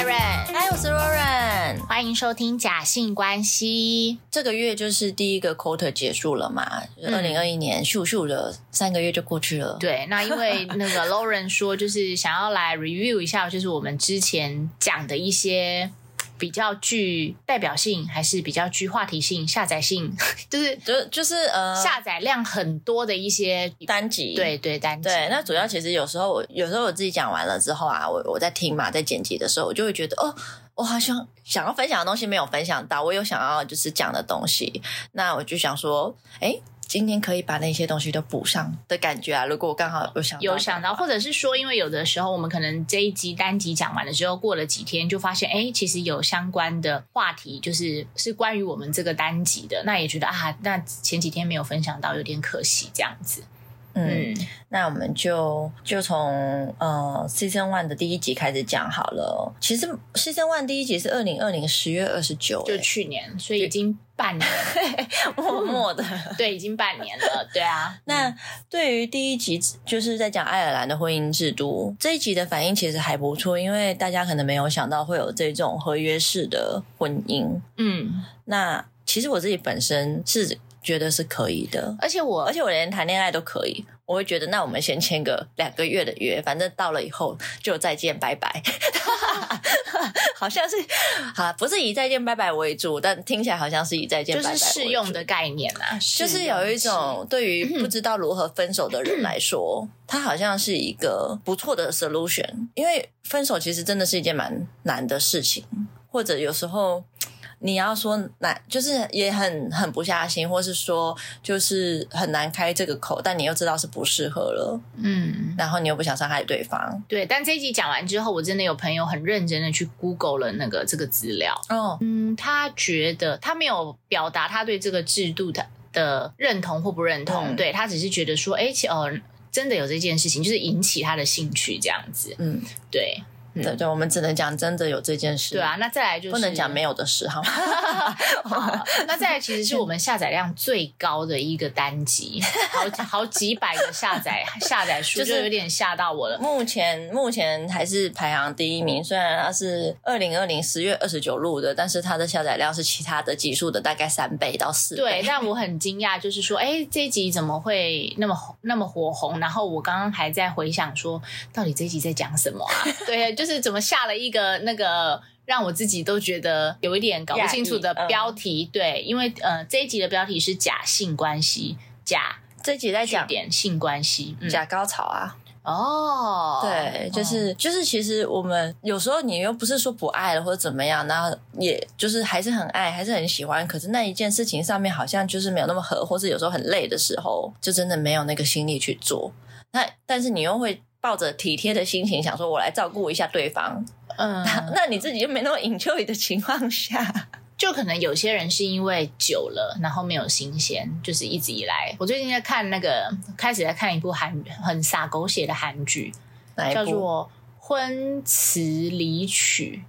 是 Karen，嗨，我是 Lauren。欢迎收听假性关系。这个月就是第一个 quarter 结束了嘛，二零二一年咻咻的三个月就过去了。对，那因为那个 Lauren 说，就是想要来 review 一下，就是我们之前讲的一些比较具代表性，还是比较具话题性、下载性，就是就就是呃，下载量很多的一些单集。对对单集。对，那主要其实有时候我有时候我自己讲完了之后啊，我我在听嘛，在剪辑的时候，我就会觉得哦，我好像想要分享的东西没有分享到，我有想要就是讲的东西，那我就想说，哎。今天可以把那些东西都补上的感觉啊！如果我刚好有想有想到，或者是说，因为有的时候我们可能这一集单集讲完了之后，过了几天就发现，哎，其实有相关的话题，就是是关于我们这个单集的，那也觉得啊，那前几天没有分享到，有点可惜，这样子。嗯，那我们就就从呃 season one 的第一集开始讲好了。其实 season one 第一集是二零二零十月二十九，就去年，所以已经半年，默默的，对，已经半年了。对啊，那对于第一集就是在讲爱尔兰的婚姻制度这一集的反应其实还不错，因为大家可能没有想到会有这种合约式的婚姻。嗯，那其实我自己本身是。觉得是可以的，而且我，而且我连谈恋爱都可以，我会觉得那我们先签个两个月的约，反正到了以后就再见拜拜，好像是，好不是以再见拜拜为主，但听起来好像是以再见拜拜就是适用的概念啊，就是有一种对于不知道如何分手的人来说，它好像是一个不错的 solution，因为分手其实真的是一件蛮难的事情，或者有时候。你要说难，就是也很狠不下心，或是说就是很难开这个口，但你又知道是不适合了，嗯，然后你又不想伤害对方，对。但这一集讲完之后，我真的有朋友很认真的去 Google 了那个这个资料，哦，嗯，他觉得他没有表达他对这个制度的的认同或不认同，对他只是觉得说，哎，哦，真的有这件事情，就是引起他的兴趣这样子，嗯，对。对对，我们只能讲真的有这件事。对啊，那再来就是不能讲没有的事，好吗？好，那再来其实是我们下载量最高的一个单集，好好几百个下载下载数，就是有点吓到我了。目前目前还是排行第一名，虽然它是二零二零十月二十九录的，但是它的下载量是其他的集数的大概三倍到四倍。对，但我很惊讶，就是说，哎，这一集怎么会那么那么火红？然后我刚刚还在回想说，到底这一集在讲什么啊？对。就是怎么下了一个那个让我自己都觉得有一点搞不清楚的标题，对，因为呃这一集的标题是假性关系，假这一集在讲点性关系，假高潮啊，哦，对，就是就是其实我们有时候你又不是说不爱了或者怎么样，然后也就是还是很爱，还是很喜欢，可是那一件事情上面好像就是没有那么合，或是有时候很累的时候，就真的没有那个心力去做。那但是你又会。抱着体贴的心情，想说我来照顾一下对方，嗯，那你自己就没那么 enjoy 的情况下，就可能有些人是因为久了，然后没有新鲜，就是一直以来，我最近在看那个，开始在看一部韩很洒狗血的韩剧，叫做《婚词离曲》。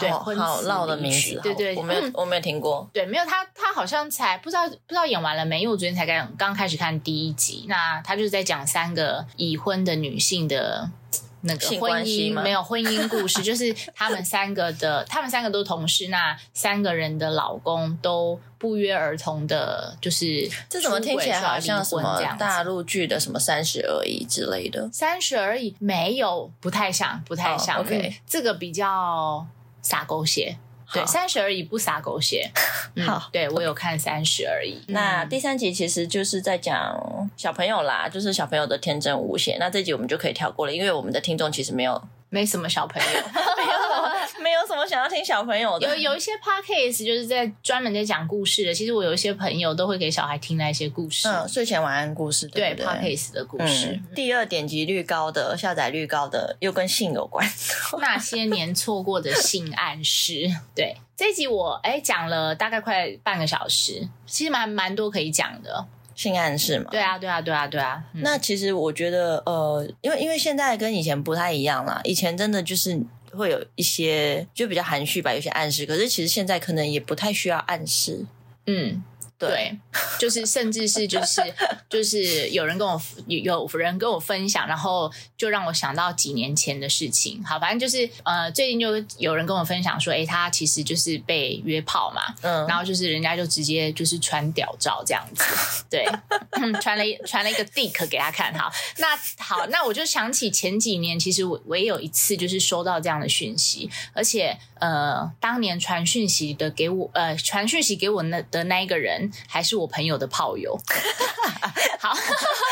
对，好绕的名字，对对，我没有，我没有听过。对，没有他，他好像才不知道不知道演完了没？因为我昨天才刚刚开始看第一集。那他就是在讲三个已婚的女性的那个婚姻，没有婚姻故事，就是他们三个的，他们三个都同事，那三个人的老公都不约而同的，就是这怎么听起来好像什么大陆剧的什么三十而已之类的？三十而已没有，不太像，不太像。OK，这个比较。撒狗血，对，三十而已不撒狗血。好，对我有看三十而已。那第三集其实就是在讲小朋友啦，就是小朋友的天真无邪。那这集我们就可以跳过了，因为我们的听众其实没有。没什么小朋友，没有没有什么想要听小朋友的。有有一些 podcast 就是在专门在讲故事的。其实我有一些朋友都会给小孩听那些故事，嗯，睡前晚安故事，对 podcast 的故事。第二点击率高的、下载率高的，又跟性有关。那些年错过的性暗示，对这集我哎讲了大概快半个小时，其实蛮蛮多可以讲的。性暗示嘛？对啊，对啊，对啊，对啊。那其实我觉得，呃，因为因为现在跟以前不太一样啦。以前真的就是会有一些就比较含蓄吧，有些暗示。可是其实现在可能也不太需要暗示。嗯，对，就是甚至是就是就是有人跟我有人跟我分享，然后就让我想到几年前的事情。好，反正就是呃，最近就有人跟我分享说，哎，他其实就是被约炮嘛，嗯，然后就是人家就直接就是传屌照这样子，对，传了传了一个 dick 给他看。好，那好，那我就想起前几年，其实我我也有一次就是收到这样的讯息，而且呃，当年传讯息的给我呃传讯息给我那的那一个人。还是我朋友的炮友，好，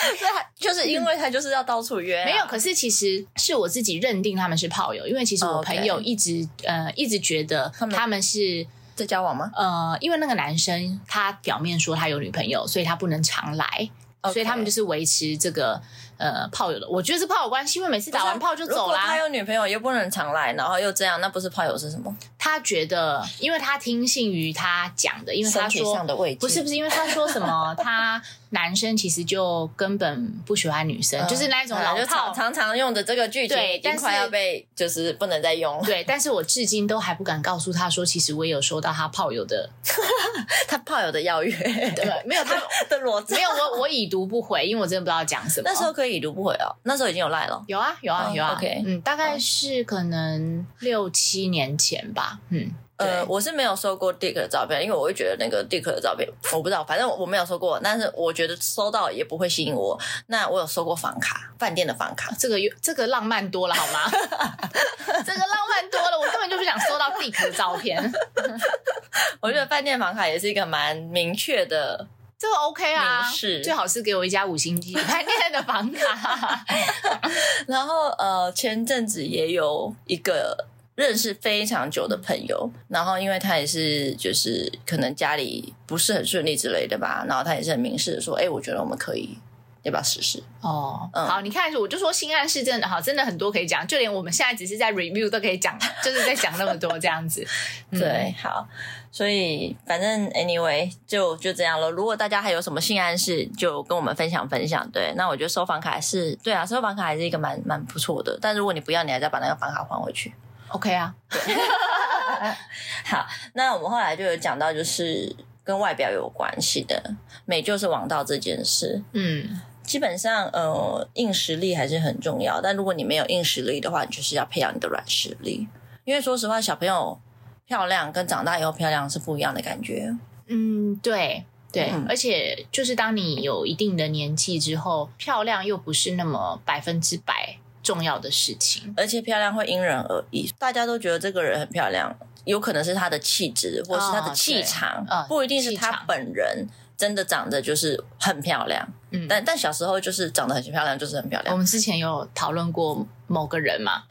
就是因为他就是要到处约，没有。可是其实是我自己认定他们是炮友，因为其实我朋友一直呃一直觉得他们是在交往吗？呃，因为那个男生他表面说他有女朋友，所以他不能常来，所以他们就是维持这个。呃，炮友的，我觉得是炮友关系，因为每次打完炮就走啦。他有女朋友又不能常来，然后又这样，那不是炮友是什么？他觉得，因为他听信于他讲的，因为他说不是不是，因为他说什么 他。男生其实就根本不喜欢女生，就是那一种老套，常常用的这个句对，但快要被就是不能再用。了。对，但是我至今都还不敢告诉他说，其实我也有收到他炮友的，他炮友的邀约，对，没有他 的裸照，没有我我已读不回，因为我真的不知道讲什么。那时候可以已读不回哦，那时候已经有赖了，有啊有啊有啊，OK，嗯，大概是可能六七年前吧，嗯。呃，我是没有收过 Dick 的照片，因为我会觉得那个 Dick 的照片，我不知道，反正我没有收过。但是我觉得收到也不会吸引我。那我有收过房卡，饭店的房卡，这个这个浪漫多了好吗？这个浪漫多了，我根本就不想收到 Dick 的照片。我觉得饭店房卡也是一个蛮明确的，这个 OK 啊，是最好是给我一家五星级饭店的房卡。然后呃，前阵子也有一个。认识非常久的朋友，然后因为他也是就是可能家里不是很顺利之类的吧，然后他也是很明示的说，哎，我觉得我们可以要不要试试？哦，嗯好，你看，我就说新暗示真的好，真的很多可以讲，就连我们现在只是在 review 都可以讲，就是在讲那么多这样子。对，好，所以反正 anyway 就就这样了。如果大家还有什么性暗示，就跟我们分享分享。对，那我觉得收房卡是对啊，收房卡还是一个蛮蛮不错的。但如果你不要，你还再把那个房卡还回去。OK 啊，好，那我们后来就有讲到，就是跟外表有关系的美就是王道这件事。嗯，基本上呃，硬实力还是很重要，但如果你没有硬实力的话，你就是要培养你的软实力。因为说实话，小朋友漂亮跟长大以后漂亮是不一样的感觉。嗯，对对，而且就是当你有一定的年纪之后，漂亮又不是那么百分之百。重要的事情，而且漂亮会因人而异。大家都觉得这个人很漂亮，有可能是他的气质，或是他的气场，不一定是他本人真的长得就是很漂亮。嗯，但但小时候就是长得很漂亮，就是很漂亮。我们之前有讨论过某个人嘛。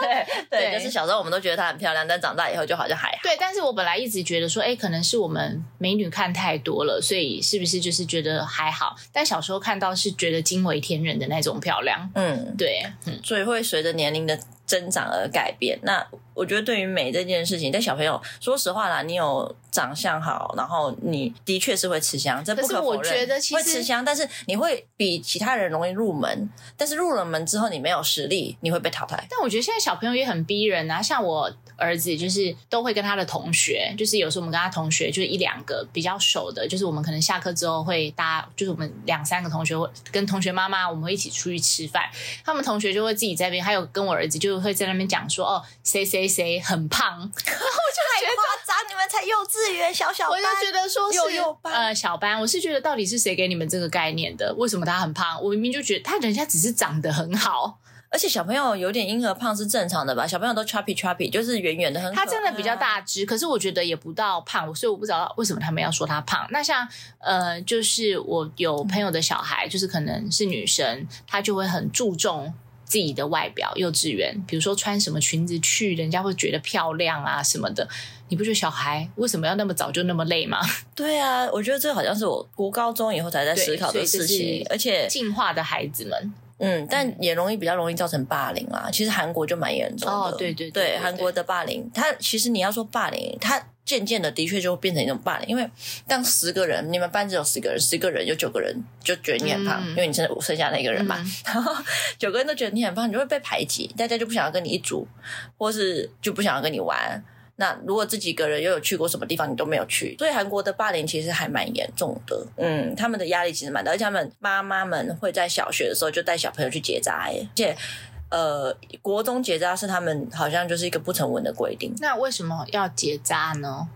对 对，就是小时候我们都觉得她很漂亮，但长大以后就好像还好。对，但是我本来一直觉得说，哎，可能是我们美女看太多了，所以是不是就是觉得还好？但小时候看到是觉得惊为天人的那种漂亮。嗯，对，嗯所以会随着年龄的。增长而改变。那我觉得对于美这件事情，在小朋友，说实话啦，你有长相好，然后你的确是会吃香，这不可否认。会吃香，但是你会比其他人容易入门。但是入了门之后，你没有实力，你会被淘汰。但我觉得现在小朋友也很逼人啊，像我儿子就是都会跟他的同学，就是有时候我们跟他同学就是一两个比较熟的，就是我们可能下课之后会搭，就是我们两三个同学会跟同学妈妈，我们会一起出去吃饭，他们同学就会自己在那边，还有跟我儿子就。会在那边讲说哦，谁谁谁很胖，然后我就太夸张，你们才幼稚园小小班，我就觉得说是呃小班，我是觉得到底是谁给你们这个概念的？为什么他很胖？我明明就觉得他人家只是长得很好，而且小朋友有点婴儿胖是正常的吧？小朋友都 chubby chubby，就是圆圆的，很他真的比较大只，可是我觉得也不到胖，所以我不知道为什么他们要说他胖。那像呃，就是我有朋友的小孩，就是可能是女生，她就会很注重。自己的外表，幼稚园，比如说穿什么裙子去，人家会觉得漂亮啊什么的。你不觉得小孩为什么要那么早就那么累吗？对啊，我觉得这好像是我读高中以后才在思考的事情，而且进化的孩子们，嗯，但也容易比较容易造成霸凌啦。其实韩国就蛮严重的，哦，对对对，韩国的霸凌，他其实你要说霸凌，他。渐渐的，的确就会变成一种霸凌，因为当十个人，你们班只有十个人，十个人有九个人就觉得你很胖，因为你剩剩下那个人嘛，然后九个人都觉得你很胖，你就会被排挤，大家就不想要跟你一组，或是就不想要跟你玩。那如果自己个人又有去过什么地方，你都没有去，所以韩国的霸凌其实还蛮严重的。嗯，他们的压力其实蛮大，而且他们妈妈们会在小学的时候就带小朋友去结扎，而且呃，国中结扎是他们好像就是一个不成文的规定。那为什么要结扎呢？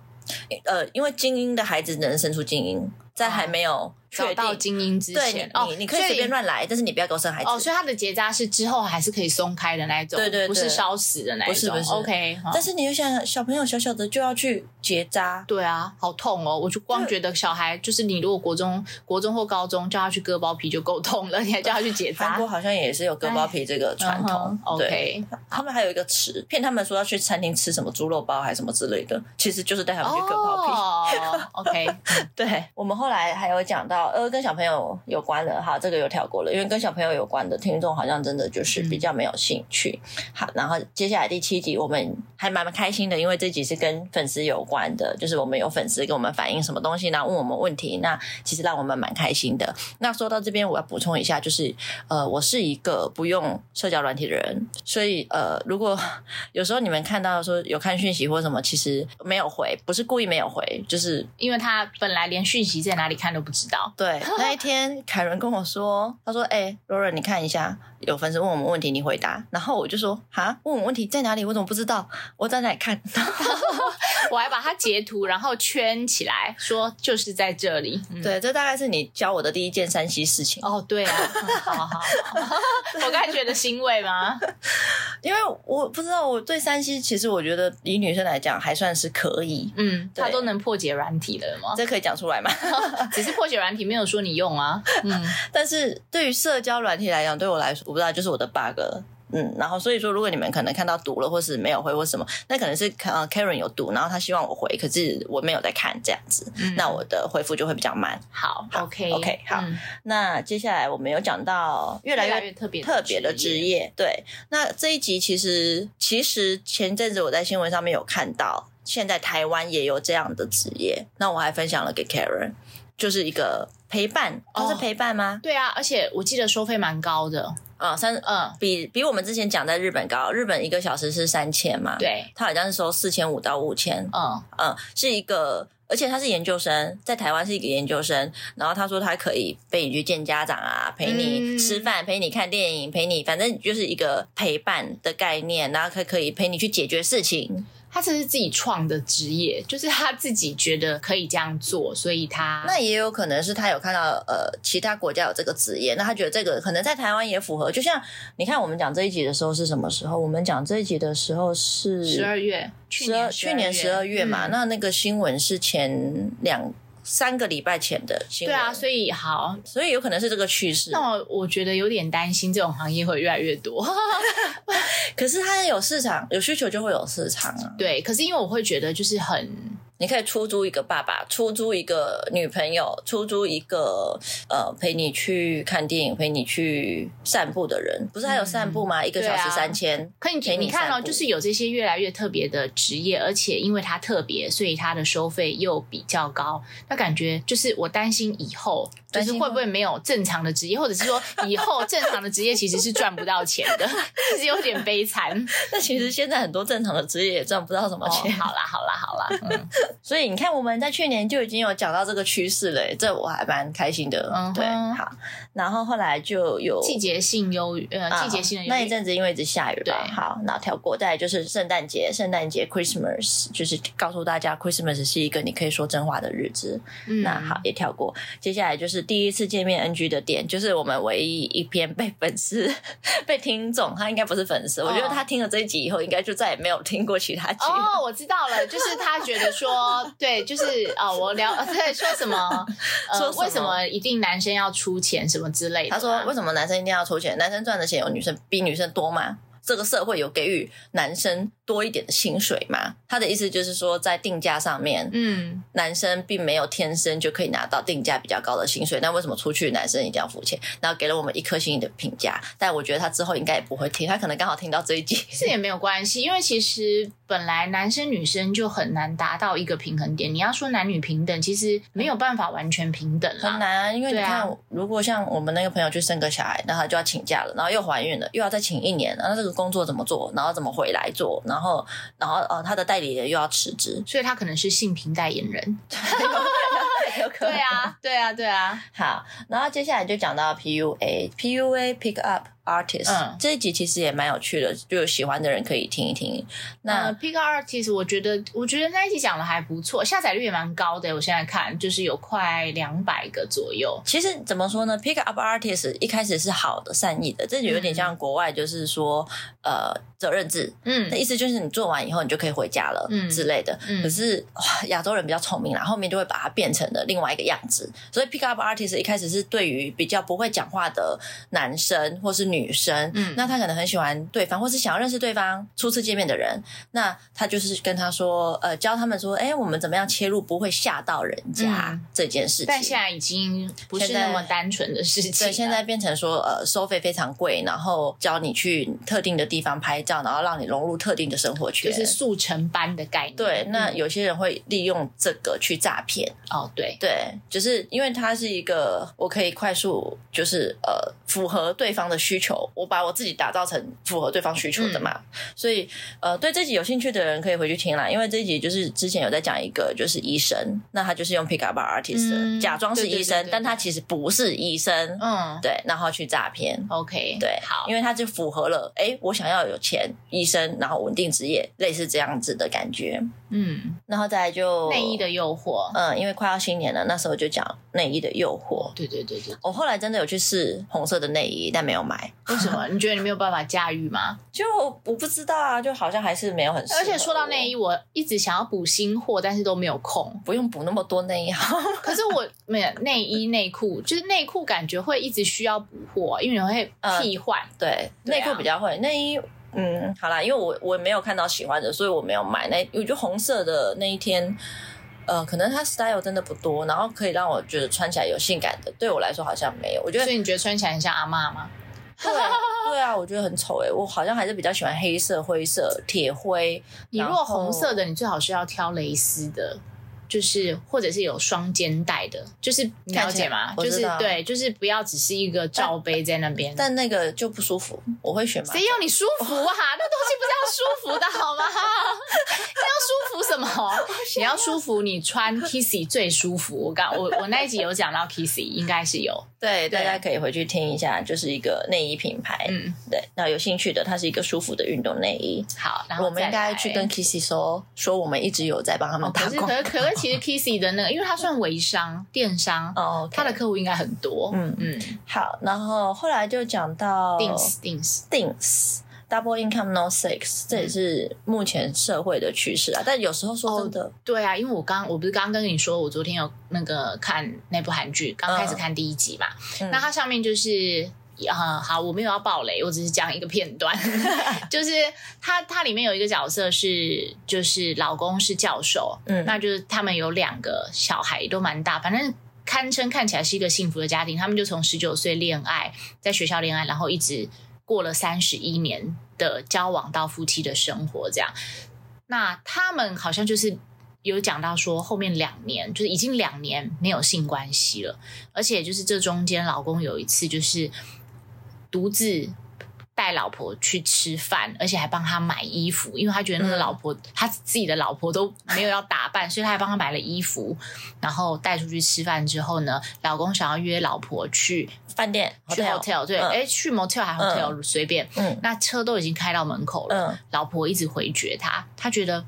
呃，因为精英的孩子能生出精英，在还没有。找到精英之前，哦，你可以随便乱来，但是你不要给我生孩子。哦，所以他的结扎是之后还是可以松开的那一种，对对，不是烧死的那一种。不是不是 OK，但是你又想小朋友小小的就要去结扎，对啊，好痛哦！我就光觉得小孩就是你如果国中、国中或高中叫他去割包皮就够痛了，你还叫他去结扎？韩国好像也是有割包皮这个传统。OK，他们还有一个词骗他们说要去餐厅吃什么猪肉包还是什么之类的，其实就是带他们去割包皮。哦 OK，对我们后来还有讲到呃跟小朋友。有关的哈，这个有跳过了，因为跟小朋友有关的听众好像真的就是比较没有兴趣。好，然后接下来第七集我们还蛮开心的，因为这集是跟粉丝有关的，就是我们有粉丝跟我们反映什么东西然后？问我们问题，那其实让我们蛮开心的。那说到这边，我要补充一下，就是呃，我是一个不用社交软体的人，所以呃，如果有时候你们看到说有看讯息或什么，其实没有回，不是故意没有回，就是因为他本来连讯息在哪里看都不知道。对，那一天。凯伦跟我说，他说：“哎，罗伦，你看一下，有粉丝问我们问题，你回答。”然后我就说：“哈，问我问题在哪里？我怎么不知道？我在哪里看？” 我还把它截图，然后圈起来，说就是在这里。对，这大概是你教我的第一件山西事情。哦，对啊，好好，我刚才觉得欣慰吗？因为我不知道，我对山西其实我觉得以女生来讲还算是可以。嗯，她都能破解软体了吗？这可以讲出来吗？只是破解软体，没有说你用啊。嗯，但是对于社交软体来讲，对我来说，我不知道，就是我的 bug。嗯，然后所以说，如果你们可能看到读了，或是没有回或什么，那可能是呃 Karen 有读，然后他希望我回，可是我没有在看这样子，那我的回复就会比较慢。好，OK OK，好。那接下来我们有讲到越来越特别特别的职业，对。那这一集其实其实前阵子我在新闻上面有看到，现在台湾也有这样的职业，那我还分享了给 Karen，就是一个陪伴，都是陪伴吗？对啊，而且我记得收费蛮高的。啊，三嗯，比比我们之前讲在日本高，日本一个小时是三千嘛，对，他好像是收四千五到五千，嗯嗯，是一个，而且他是研究生，在台湾是一个研究生，然后他说他可以陪你去见家长啊，陪你吃饭，陪你看电影，陪你，反正就是一个陪伴的概念，然后可可以陪你去解决事情。他这是自己创的职业，就是他自己觉得可以这样做，所以他那也有可能是他有看到呃其他国家有这个职业，那他觉得这个可能在台湾也符合。就像你看我们讲这一集的时候是什么时候？我们讲这一集的时候是十二月，去年十二月嘛。那那个新闻是前两。三个礼拜前的新闻，对啊，所以好，所以有可能是这个趋势。那我我觉得有点担心，这种行业会越来越多。可是它有市场，有需求就会有市场啊。对，可是因为我会觉得就是很。你可以出租一个爸爸，出租一个女朋友，出租一个呃陪你去看电影、陪你去散步的人，不是还有散步吗？一个小时三千，可以陪你看哦，就是有这些越来越特别的职业，而且因为它特别，所以它的收费又比较高。那感觉就是我担心以后就是会不会没有正常的职业，或者是说以后正常的职业其实是赚不到钱的，其实有点悲惨。那其实现在很多正常的职业也赚不到什么钱。好啦，好啦，好啦。嗯所以你看，我们在去年就已经有讲到这个趋势了，这我还蛮开心的。嗯，对，好。然后后来就有季节性忧郁，呃，季节性的那一阵子因为一直下雨，对，好，那跳过。再就是圣诞节，圣诞节 Christmas 就是告诉大家 Christmas 是一个你可以说真话的日子。嗯那好，也跳过。接下来就是第一次见面 NG 的点，就是我们唯一一篇被粉丝、被听众，他应该不是粉丝，我觉得他听了这一集以后，应该就再也没有听过其他集。哦，我知道了，就是他觉得说。对，就是啊，我聊 对说什么？呃，为什么一定男生要出钱什么之类的？他说，为什么男生一定要出钱？男生赚的钱有女生比女生多吗？这个社会有给予男生多一点的薪水吗？他的意思就是说，在定价上面，嗯，男生并没有天生就可以拿到定价比较高的薪水。那为什么出去男生一定要付钱？然后给了我们一颗星的评价。但我觉得他之后应该也不会听，他可能刚好听到这一集，这也没有关系，因为其实本来男生女生就很难达到一个平衡点。你要说男女平等，其实没有办法完全平等，很难。因为你看，如果像我们那个朋友去生个小孩，那他就要请假了，然后又怀孕了，又要再请一年，然后这个。个工作怎么做，然后怎么回来做，然后然后呃他的代理人又要辞职，所以他可能是性平代言人。有可能，对啊，对啊，对啊。好，然后接下来就讲到 PUA，PUA pick up。artist，这一集其实也蛮有趣的，就有喜欢的人可以听一听。那 pick up artist，我觉得我觉得那一集讲的还不错，下载率也蛮高的。我现在看就是有快两百个左右。其实怎么说呢？pick up artist 一开始是好的、善意的，这就有点像国外，就是说呃责任制，嗯，那意思就是你做完以后你就可以回家了，嗯之类的。可是亚洲人比较聪明啦，后面就会把它变成了另外一个样子。所以 pick up artist 一开始是对于比较不会讲话的男生或是女生，嗯，那他可能很喜欢对方，或是想要认识对方初次见面的人，那他就是跟他说，呃，教他们说，哎，我们怎么样切入不会吓到人家这件事情。但现在已经不是那么单纯的事情，对，现在变成说，呃，收费非常贵，然后教你去特定的地方拍照，然后让你融入特定的生活圈，就是速成班的概念。对，那有些人会利用这个去诈骗。哦，对，对，就是因为它是一个我可以快速，就是呃，符合对方的需求。我把我自己打造成符合对方需求的嘛，所以呃，对这集有兴趣的人可以回去听啦。因为这一集就是之前有在讲一个就是医生，那他就是用 pick up artist 假装是医生，但他其实不是医生，嗯，对，然后去诈骗。OK，对，好，因为他就符合了，哎，我想要有钱，医生，然后稳定职业，类似这样子的感觉。嗯，然后再来就内衣的诱惑，嗯，因为快要新年了，那时候就讲内衣的诱惑。对对对对，我后来真的有去试红色的内衣，但没有买。为什么？你觉得你没有办法驾驭吗？就我不知道啊，就好像还是没有很。而且说到内衣，我一直想要补新货，但是都没有空。不用补那么多内衣，可是我没有内衣内裤，就是内裤感觉会一直需要补货，因为你会替换。对，内裤比较会，内衣。嗯，好啦，因为我我没有看到喜欢的，所以我没有买。那我觉得红色的那一天，呃，可能它 style 真的不多，然后可以让我觉得穿起来有性感的，对我来说好像没有。我觉得，所以你觉得穿起来很像阿妈吗？对 对啊，我觉得很丑诶。我好像还是比较喜欢黑色、灰色、铁灰。你如果红色的，你最好是要挑蕾丝的。就是，或者是有双肩带的，就是你了解吗？就是对，就是不要只是一个罩杯在那边，但那个就不舒服。我会选谁要你舒服啊？那东西不是要舒服的好吗？你要舒服什么？你要舒服，你穿 Kissy 最舒服。我刚我我那一集有讲到 Kissy，应该是有。对，大家可以回去听一下，就是一个内衣品牌。嗯，对，那有兴趣的，它是一个舒服的运动内衣。好，我们应该去跟 Kissy 说说，我们一直有在帮他们打广告。可可其实 Kissy 的那个，因为它算微商电商，哦，他的客户应该很多。嗯嗯，好，然后后来就讲到 Things Things Things Double Income No Sex，这也是目前社会的趋势啊。但有时候说真的，对啊，因为我刚我不是刚刚跟你说，我昨天有那个看那部韩剧，刚开始看第一集嘛，那它上面就是。啊，好，我没有要暴雷，我只是讲一个片段，就是它它里面有一个角色是，就是老公是教授，嗯，那就是他们有两个小孩都蛮大，反正堪称看起来是一个幸福的家庭。他们就从十九岁恋爱，在学校恋爱，然后一直过了三十一年的交往到夫妻的生活这样。那他们好像就是有讲到说，后面两年就是已经两年没有性关系了，而且就是这中间老公有一次就是。独自带老婆去吃饭，而且还帮他买衣服，因为他觉得那个老婆他自己的老婆都没有要打扮，所以他还帮他买了衣服，然后带出去吃饭之后呢，老公想要约老婆去饭店去 hotel，对，哎，去 motel 还 hotel 随便，嗯，那车都已经开到门口了，老婆一直回绝他，他觉得。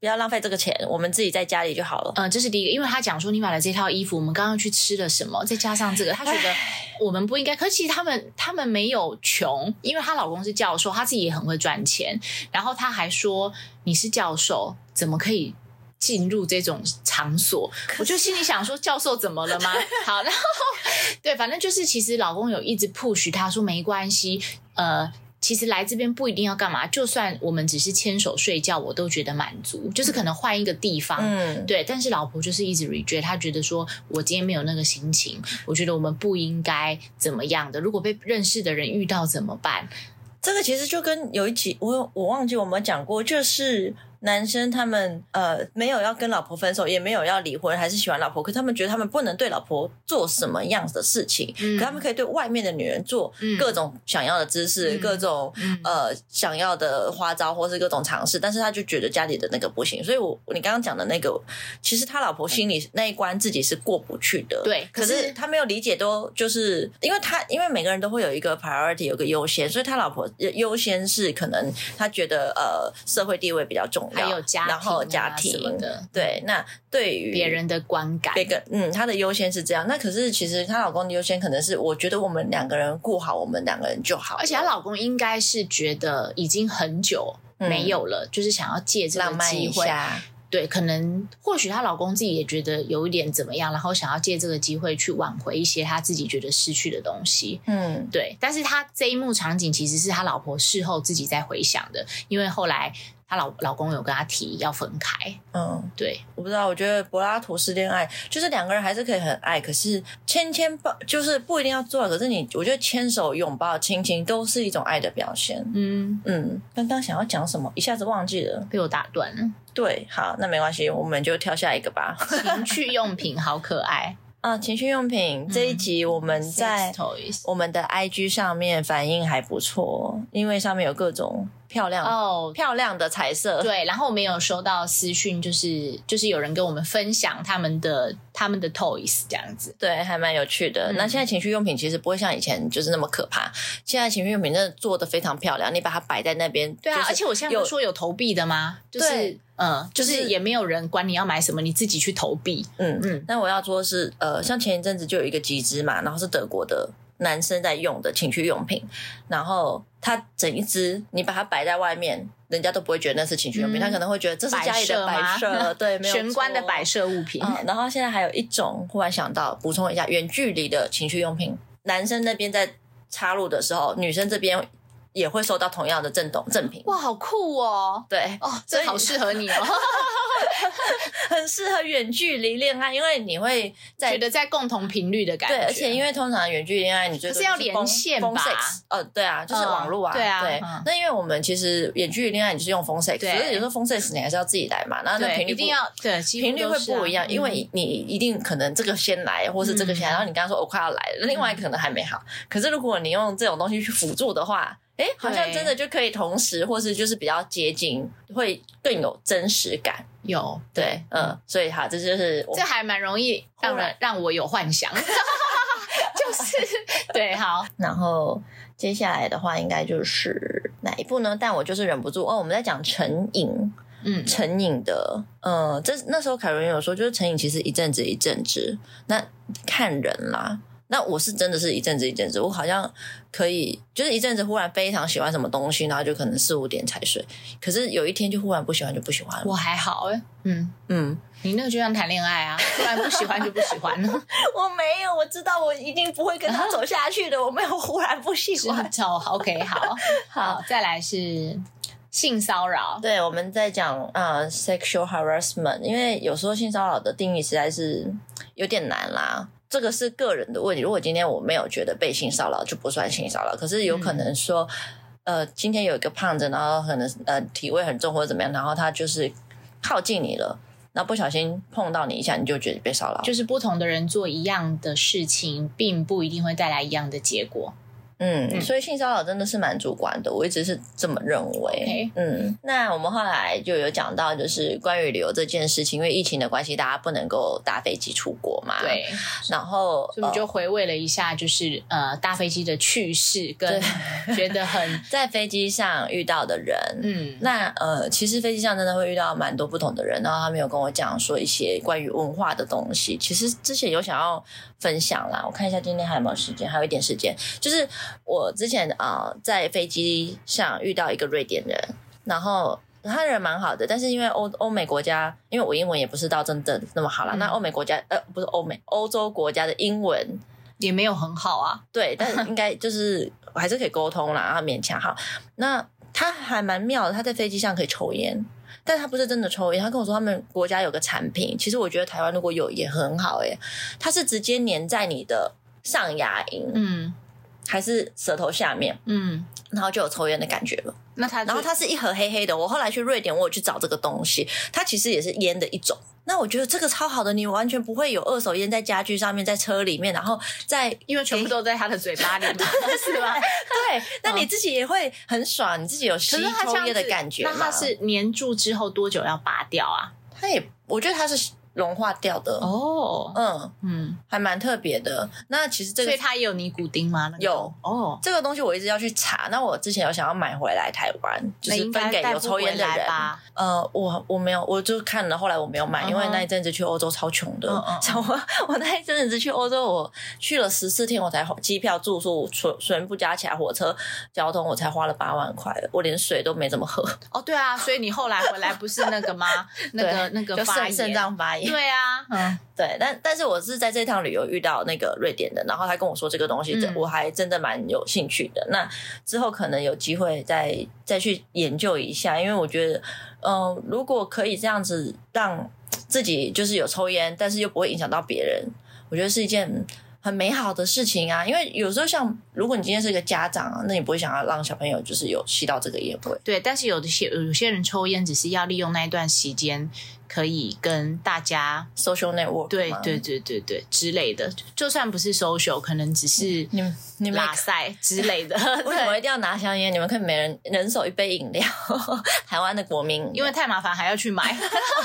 不要浪费这个钱，我们自己在家里就好了。嗯，这是第一个，因为他讲说你买了这套衣服，我们刚刚去吃了什么，再加上这个，他觉得我们不应该。可其实他们他们没有穷，因为她老公是教授，她自己也很会赚钱。然后她还说你是教授，怎么可以进入这种场所？我就心里想说，教授怎么了吗？好，然后 对，反正就是其实老公有一直 push 他说没关系，呃。其实来这边不一定要干嘛，就算我们只是牵手睡觉，我都觉得满足。就是可能换一个地方，嗯，对。但是老婆就是一直 reject，她觉得说我今天没有那个心情，我觉得我们不应该怎么样的。如果被认识的人遇到怎么办？这个其实就跟有一集我我忘记我们讲过，就是。男生他们呃没有要跟老婆分手，也没有要离婚，还是喜欢老婆，可他们觉得他们不能对老婆做什么样的事情，可他们可以对外面的女人做各种想要的姿势，各种呃想要的花招，或是各种尝试，但是他就觉得家里的那个不行，所以我你刚刚讲的那个，其实他老婆心里那一关自己是过不去的，对，可是他没有理解，都就是因为他因为每个人都会有一个 priority，有个优先，所以他老婆优先是可能他觉得呃社会地位比较重要，还有家然后家庭的，对，那对于别人的观感，别个嗯，他的优先是这样，那可是其实她老公的优先可能是我觉得我们两个人顾好我们两个人就好，而且她老公应该是觉得已经很久没有了，就是想要借这个机会。对，可能或许她老公自己也觉得有一点怎么样，然后想要借这个机会去挽回一些他自己觉得失去的东西。嗯，对。但是他这一幕场景其实是他老婆事后自己在回想的，因为后来她老老公有跟她提要分开。嗯，对。我不知道，我觉得柏拉图式恋爱就是两个人还是可以很爱，可是牵牵抱就是不一定要做。可是你，我觉得牵手、拥抱、亲亲都是一种爱的表现。嗯嗯。刚刚想要讲什么，一下子忘记了，被我打断了。对，好，那没关系，我们就跳下一个吧。情趣用品好可爱 啊！情趣用品这一集我们在我们的 IG 上面反应还不错，因为上面有各种。漂亮哦，漂亮的彩色。对，然后我们有收到私讯，就是就是有人跟我们分享他们的他们的 toys 这样子，对，还蛮有趣的。那现在情趣用品其实不会像以前就是那么可怕，现在情趣用品真的做的非常漂亮，你把它摆在那边，对啊，而且我现在有说有投币的吗？就是嗯，就是也没有人管你要买什么，你自己去投币。嗯嗯。那我要说是呃，像前一阵子就有一个集资嘛，然后是德国的。男生在用的情趣用品，然后他整一只，你把它摆在外面，人家都不会觉得那是情趣用品，他可能会觉得这是家里的摆设，对，没有玄关的摆设物品。然后现在还有一种，忽然想到补充一下，远距离的情趣用品，男生那边在插入的时候，女生这边。也会收到同样的震动赠品，哇，好酷哦！对，哦，这好适合你哦，很适合远距离恋爱，因为你会觉得在共同频率的感觉。对，而且因为通常远距离恋爱，你就是要连线吧？呃，对啊，就是网络啊，对啊。对，那因为我们其实远距离恋爱，你是用 phone sex，所以有时候 phone sex 你还是要自己来嘛。那那频率一定要对频率会不一样，因为你一定可能这个先来，或是这个先来，然后你刚刚说我快要来了，另外可能还没好。可是如果你用这种东西去辅助的话，哎，好像真的就可以同时，或是就是比较接近，会更有真实感。有对，嗯，所以哈，这就是这还蛮容易让人让我有幻想，就是 对，好。然后接下来的话，应该就是哪一部呢？但我就是忍不住哦，我们在讲成瘾，嗯，成瘾的，嗯，这那时候凯伦有说，就是成瘾其实一阵子一阵子，那看人啦。那我是真的是一阵子一阵子，我好像可以，就是一阵子忽然非常喜欢什么东西，然后就可能四五点才睡。可是有一天就忽然不喜欢，就不喜欢了。我还好哎，嗯嗯，你那个就像谈恋爱啊，突然不喜欢就不喜欢了。我没有，我知道我一定不会跟他走下去的。我没有忽然不喜欢。走，OK，好 好，再来是性骚扰。对，我们在讲啊，sexual harassment，因为有时候性骚扰的定义实在是有点难啦。这个是个人的问题。如果今天我没有觉得被性骚扰，就不算性骚扰。可是有可能说，呃，今天有一个胖子，然后可能呃体味很重或者怎么样，然后他就是靠近你了，那不小心碰到你一下，你就觉得被骚扰。就是不同的人做一样的事情，并不一定会带来一样的结果。嗯，所以性骚扰真的是蛮主观的，我一直是这么认为。嗯，那我们后来就有讲到，就是关于旅游这件事情，因为疫情的关系，大家不能够搭飞机出国嘛。对。然后，所以就回味了一下，就是呃，搭飞机的趣事，跟 觉得很 在飞机上遇到的人。嗯。那呃，其实飞机上真的会遇到蛮多不同的人，然后他们有跟我讲说一些关于文化的东西。其实之前有想要分享啦，我看一下今天还有没有时间，还有一点时间，就是。我之前啊，在飞机上遇到一个瑞典人，然后他人蛮好的，但是因为欧欧美国家，因为我英文也不是到真的那么好了，那欧美国家呃不是欧美欧洲国家的英文也没有很好啊，对，但是应该就是还是可以沟通啦，然后勉强好。那他还蛮妙的，他在飞机上可以抽烟，但他不是真的抽烟，他跟我说他们国家有个产品，其实我觉得台湾如果有也很好诶，它是直接粘在你的上牙龈，嗯。还是舌头下面，嗯，然后就有抽烟的感觉了。那它，然后它是一盒黑黑的。我后来去瑞典，我有去找这个东西，它其实也是烟的一种。那我觉得这个超好的，你完全不会有二手烟在家具上面，在车里面，然后在因为全部都在他的嘴巴里，是吧？对，那你自己也会很爽，你自己有吸抽烟的感觉。那它是粘住之后多久要拔掉啊？它也，我觉得它是。融化掉的哦，嗯嗯，还蛮特别的。那其实这个，所以它也有尼古丁吗？有哦，这个东西我一直要去查。那我之前有想要买回来台湾，就是分给有抽烟的人。呃，我我没有，我就看了，后来我没有买，因为那一阵子去欧洲超穷的。我 我那一阵子去欧洲，我去了十四天，我才机票、住宿全全部加起来，火车交通我才花了八万块，我连水都没怎么喝。哦，对啊，所以你后来回来不是那个吗？那个那个肾肾脏发炎。对啊，嗯，对，但但是我是在这趟旅游遇到那个瑞典的，然后他跟我说这个东西，我还真的蛮有兴趣的。那之后可能有机会再再去研究一下，因为我觉得，嗯，如果可以这样子让自己就是有抽烟，但是又不会影响到别人，我觉得是一件。很美好的事情啊，因为有时候像如果你今天是一个家长啊，那你不会想要让小朋友就是有吸到这个烟味。对，但是有的些有些人抽烟只是要利用那一段时间，可以跟大家 social network，对对对对对之类的，就算不是 social，可能只是你们你们拉塞之类的。为什么一定要拿香烟？你们可以每人人手一杯饮料。台湾的国民因为太麻烦还要去买。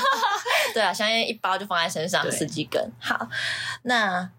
对啊，香烟一包就放在身上十几根。好，那。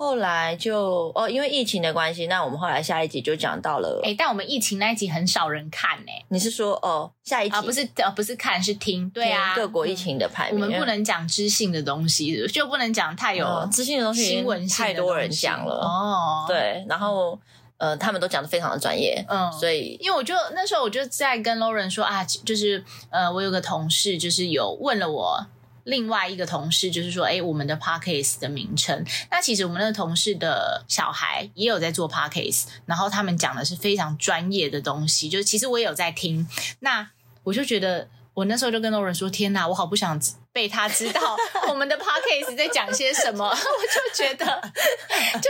后来就哦，因为疫情的关系，那我们后来下一集就讲到了。哎，但我们疫情那一集很少人看呢。你是说哦，下一集啊？不是呃，不是看，是听。对啊，各国疫情的排名。我们不能讲知性的东西，就不能讲太有知性的东西。新闻太多人讲了哦。对，然后呃，他们都讲的非常的专业。嗯，所以因为我就那时候我就在跟 Lauren 说啊，就是呃，我有个同事就是有问了我。另外一个同事就是说，哎，我们的 podcast 的名称。那其实我们那个同事的小孩也有在做 podcast，然后他们讲的是非常专业的东西。就其实我也有在听，那我就觉得，我那时候就跟欧仁说，天哪，我好不想。被他知道 我们的 podcast 在讲些什么，我就觉得 就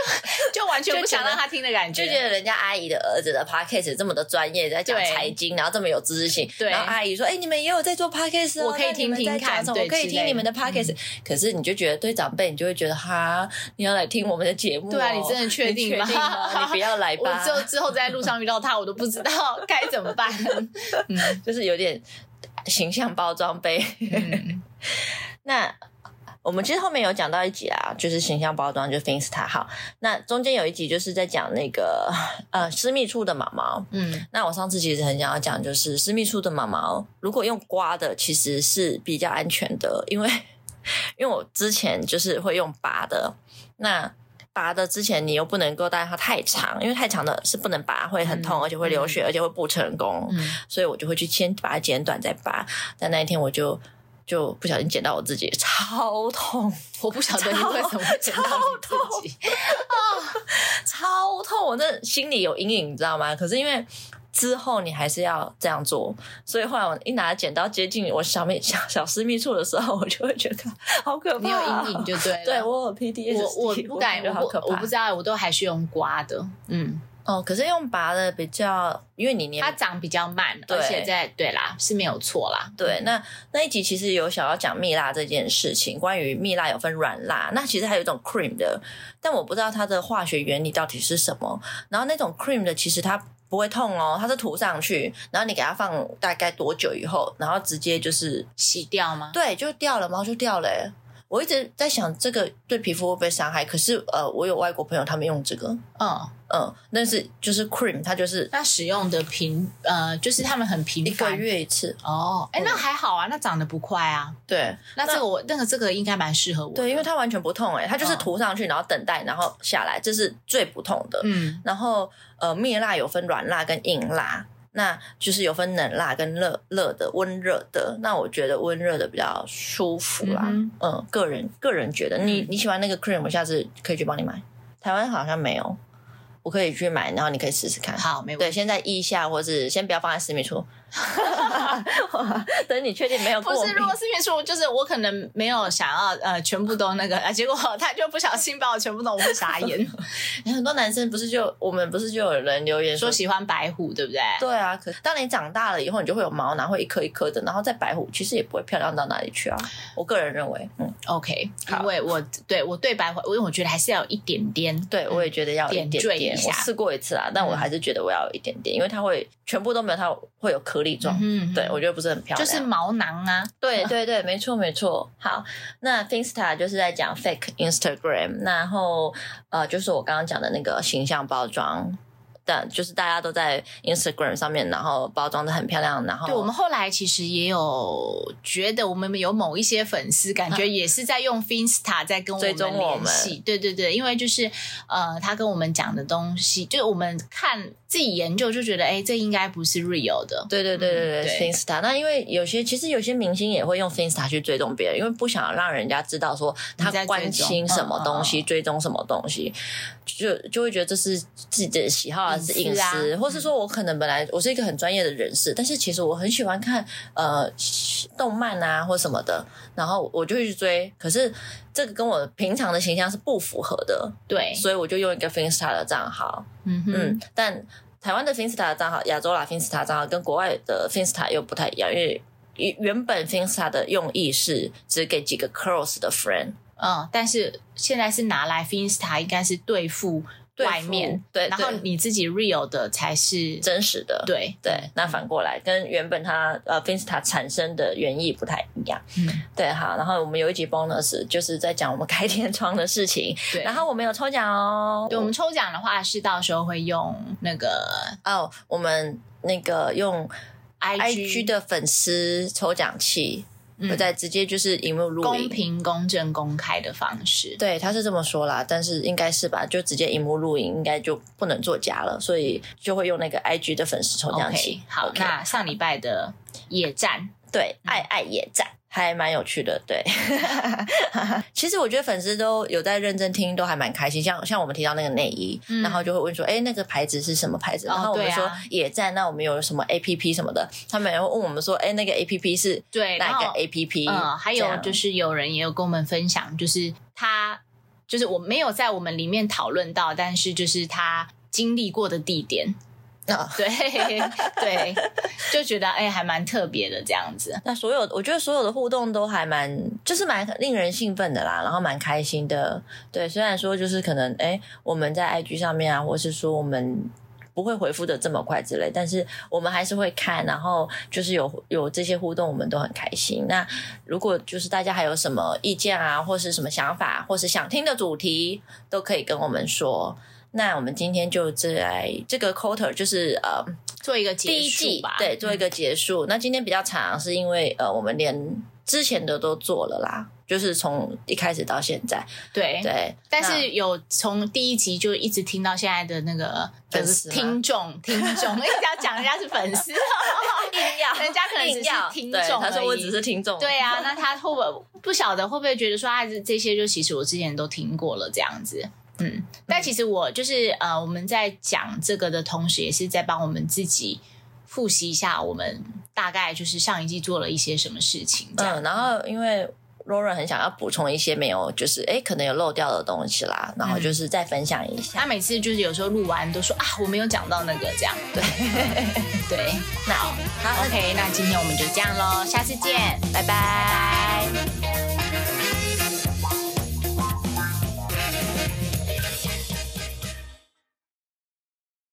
就完全不想让他听的感觉，就觉得人家阿姨的儿子的 podcast 这么的专业，在讲财经，然后这么有知识性。然后阿姨说：“哎，你们也有在做 podcast，我可以听听看，我可以听你们的 podcast。”可是你就觉得对长辈，你就会觉得哈，你要来听我们的节目？对啊，你真的确定吗？你不要来吧。我之后之后在路上遇到他，我都不知道该怎么办。嗯，就是有点形象包装杯。那我们其实后面有讲到一集啊，就是形象包装，就 Finsta 好。那中间有一集就是在讲那个呃私密处的毛毛。嗯，那我上次其实很想要讲，就是私密处的毛毛，如果用刮的，其实是比较安全的，因为 因为我之前就是会用拔的。那拔的之前你又不能够带它太长，因为太长的是不能拔，会很痛，而且会流血，而且会不成功。嗯，所以我就会去先把它剪短再拔。但那一天我就。就不小心剪到我自己，超痛！我不晓得你为什么剪到你自己 啊，超痛！我那心里有阴影，你知道吗？可是因为之后你还是要这样做，所以后来我一拿剪刀接近我小秘小小私密处的时候，我就会觉得好可怕，你有阴影就对了，对我有 P D S，我我不敢，我我不知道，我都还是用刮的，嗯。哦，可是用拔的比较，因为你捏它长比较慢，而且在对啦是没有错啦。对，那那一集其实有想要讲蜜蜡这件事情，关于蜜蜡有分软蜡，那其实还有一种 cream 的，但我不知道它的化学原理到底是什么。然后那种 cream 的其实它不会痛哦，它是涂上去，然后你给它放大概多久以后，然后直接就是洗掉吗？对，就掉了，毛就掉了。我一直在想这个对皮肤会不会伤害，可是呃，我有外国朋友他们用这个，嗯。嗯，但是就是 cream，它就是那使用的频呃，就是他们很频繁，一个月一次。哦，哎，那还好啊，那长得不快啊，对，那这个我那个这个应该蛮适合我，对，因为它完全不痛，哎，它就是涂上去，然后等待，然后下来，这是最不痛的，嗯，然后呃，蜜蜡有分软蜡跟硬蜡。那就是有分冷辣跟热热的温热的，那我觉得温热的比较舒服啦。嗯，个人个人觉得，你你喜欢那个 cream，我下次可以去帮你买。台湾好像没有，我可以去买，然后你可以试试看。好，没问题。对，先在腋下，或是先不要放在私密处，等你确定没有不是，如果私密处，就是我可能没有想要呃全部都那个，结果 他就不小心把我全部都，我会傻眼。很多男生不是就我们不是就有人留言说喜欢白虎，对不对？对啊，可当你长大了以后，你就会有毛囊，会一颗一颗的，然后再白虎，其实也不会漂亮到哪里去啊。我个人认为，嗯，OK，因为我对我对白虎，因为我觉得还是要有一点点，对我也觉得要点缀我试过一次啊，但我还是觉得我要有一点点，因为它会全部都没有，它会有颗粒状。嗯，对我觉得不是很漂亮，就是毛囊啊。对对对，没错没错。好，那 Finsta 就是在讲 fake Instagram，然后呃，就是我刚刚讲的那个形象包装。就是大家都在 Instagram 上面，然后包装的很漂亮，然后对我们后来其实也有觉得，我们有某一些粉丝感觉也是在用 Finsta 在跟我们联系，对对对，因为就是呃，他跟我们讲的东西，就是我们看自己研究就觉得，哎，这应该不是 real 的，对对对对对，Finsta。那因为有些其实有些明星也会用 Finsta 去追踪别人，因为不想让人家知道说他关心什么东西，追踪什么东西，就就会觉得这是自己的喜好。是隐私，或是说我可能本来我是一个很专业的人士，但是其实我很喜欢看呃动漫啊或什么的，然后我就会去追。可是这个跟我平常的形象是不符合的，对，所以我就用一个 Finsta 的账号。嗯嗯，但台湾的 Finsta 的账号，亚洲啦 Finsta 账号跟国外的 Finsta 又不太一样，因为原本 Finsta 的用意是只给几个 close 的 friend，嗯，但是现在是拿来 Finsta 应该是对付。外面对，然后你自己 real 的才是真实的，对对。那反过来跟原本它呃 Finsta 产生的原意不太一样，嗯，对好。然后我们有一集 bonus 就是在讲我们开天窗的事情，对。然后我们有抽奖哦，对，我们抽奖的话是到时候会用那个哦，我们那个用 IG 的粉丝抽奖器。会在直接就是荧幕录影公平、公正、公开的方式。对，他是这么说啦，但是应该是吧？就直接荧幕录影，应该就不能作假了，所以就会用那个 IG 的粉丝抽奖器。好，那上礼拜的野战，对，爱爱野战。还蛮有趣的，对。其实我觉得粉丝都有在认真听，都还蛮开心。像像我们提到那个内衣，然后就会问说：“哎，那个牌子是什么牌子？”然后我们说也在，那我们有什么 A P P 什么的？他们也会问我们说：“哎，那个 A P P 是对哪个 A P P？” 嗯，还有就是有人也有跟我们分享，就是他就是我没有在我们里面讨论到，但是就是他经历过的地点。对对，就觉得哎，还蛮特别的这样子。那所有，我觉得所有的互动都还蛮，就是蛮令人兴奋的啦，然后蛮开心的。对，虽然说就是可能哎，我们在 IG 上面啊，或是说我们不会回复的这么快之类，但是我们还是会看，然后就是有有这些互动，我们都很开心。那如果就是大家还有什么意见啊，或是什么想法，或是想听的主题，都可以跟我们说。那我们今天就来这个 quarter 就是呃做一个第一季吧，对，做一个结束。那今天比较长，是因为呃我们连之前的都做了啦，就是从一开始到现在，对对。但是有从第一集就一直听到现在的那个粉丝听众听众，一直要讲人家是粉丝，硬要人家可能只是听众，他说我只是听众，对啊，那他会不会不晓得会不会觉得说啊这些就其实我之前都听过了这样子。嗯，但其实我就是呃，我们在讲这个的同时，也是在帮我们自己复习一下，我们大概就是上一季做了一些什么事情。嗯，然后因为 Laura 很想要补充一些没有，就是哎，可能有漏掉的东西啦，然后就是再分享一下。他每次就是有时候录完都说啊，我没有讲到那个这样。对 对，那好，OK，那今天我们就这样喽，下次见，拜拜。